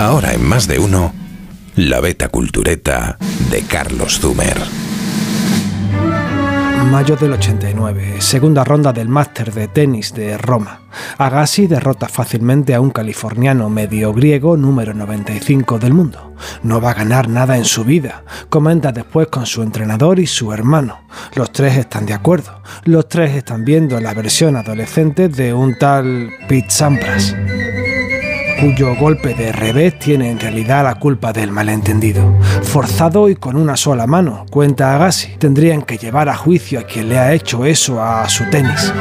Ahora en más de uno, la beta cultureta de Carlos Zumer. Mayo del 89, segunda ronda del máster de tenis de Roma. Agassi derrota fácilmente a un californiano medio griego número 95 del mundo. No va a ganar nada en su vida, comenta después con su entrenador y su hermano. Los tres están de acuerdo. Los tres están viendo la versión adolescente de un tal Pete Sampras cuyo golpe de revés tiene en realidad la culpa del malentendido. Forzado y con una sola mano, cuenta Agassi, tendrían que llevar a juicio a quien le ha hecho eso a su tenis.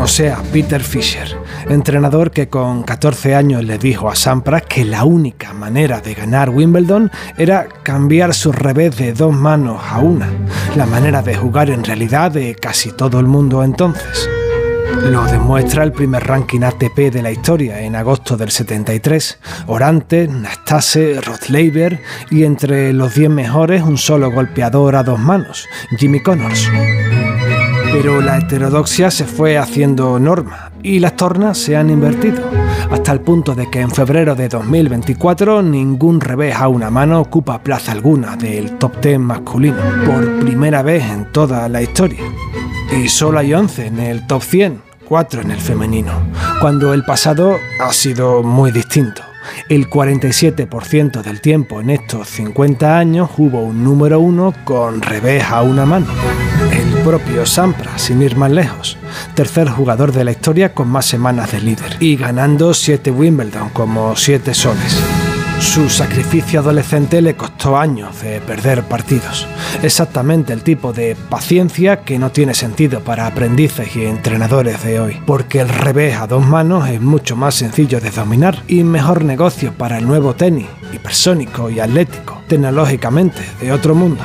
O sea, Peter Fischer, entrenador que con 14 años le dijo a Sampras que la única manera de ganar Wimbledon era cambiar su revés de dos manos a una, la manera de jugar en realidad de casi todo el mundo entonces. Lo demuestra el primer ranking ATP de la historia en agosto del 73. Orante, Nastase, Rothleiber y entre los 10 mejores un solo golpeador a dos manos, Jimmy Connors. Pero la heterodoxia se fue haciendo norma y las tornas se han invertido, hasta el punto de que en febrero de 2024 ningún revés a una mano ocupa plaza alguna del top 10 masculino, por primera vez en toda la historia. Y solo hay 11 en el top 100, 4 en el femenino, cuando el pasado ha sido muy distinto. El 47% del tiempo en estos 50 años hubo un número 1 con revés a una mano. El propio Sampras, sin ir más lejos, tercer jugador de la historia con más semanas de líder y ganando 7 Wimbledon como 7 soles. Su sacrificio adolescente le costó años de perder partidos. Exactamente el tipo de paciencia que no tiene sentido para aprendices y entrenadores de hoy, porque el revés a dos manos es mucho más sencillo de dominar y mejor negocio para el nuevo tenis, hipersónico y atlético, tecnológicamente de otro mundo.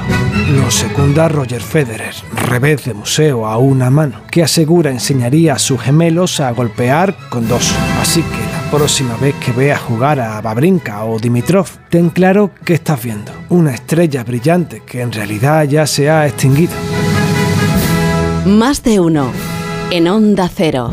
Lo secunda Roger Federer, revés de museo a una mano, que asegura enseñaría a sus gemelos a golpear con dos. Así que próxima vez que veas jugar a Babrinka o Dimitrov, ten claro que estás viendo una estrella brillante que en realidad ya se ha extinguido. Más de uno en Onda Cero.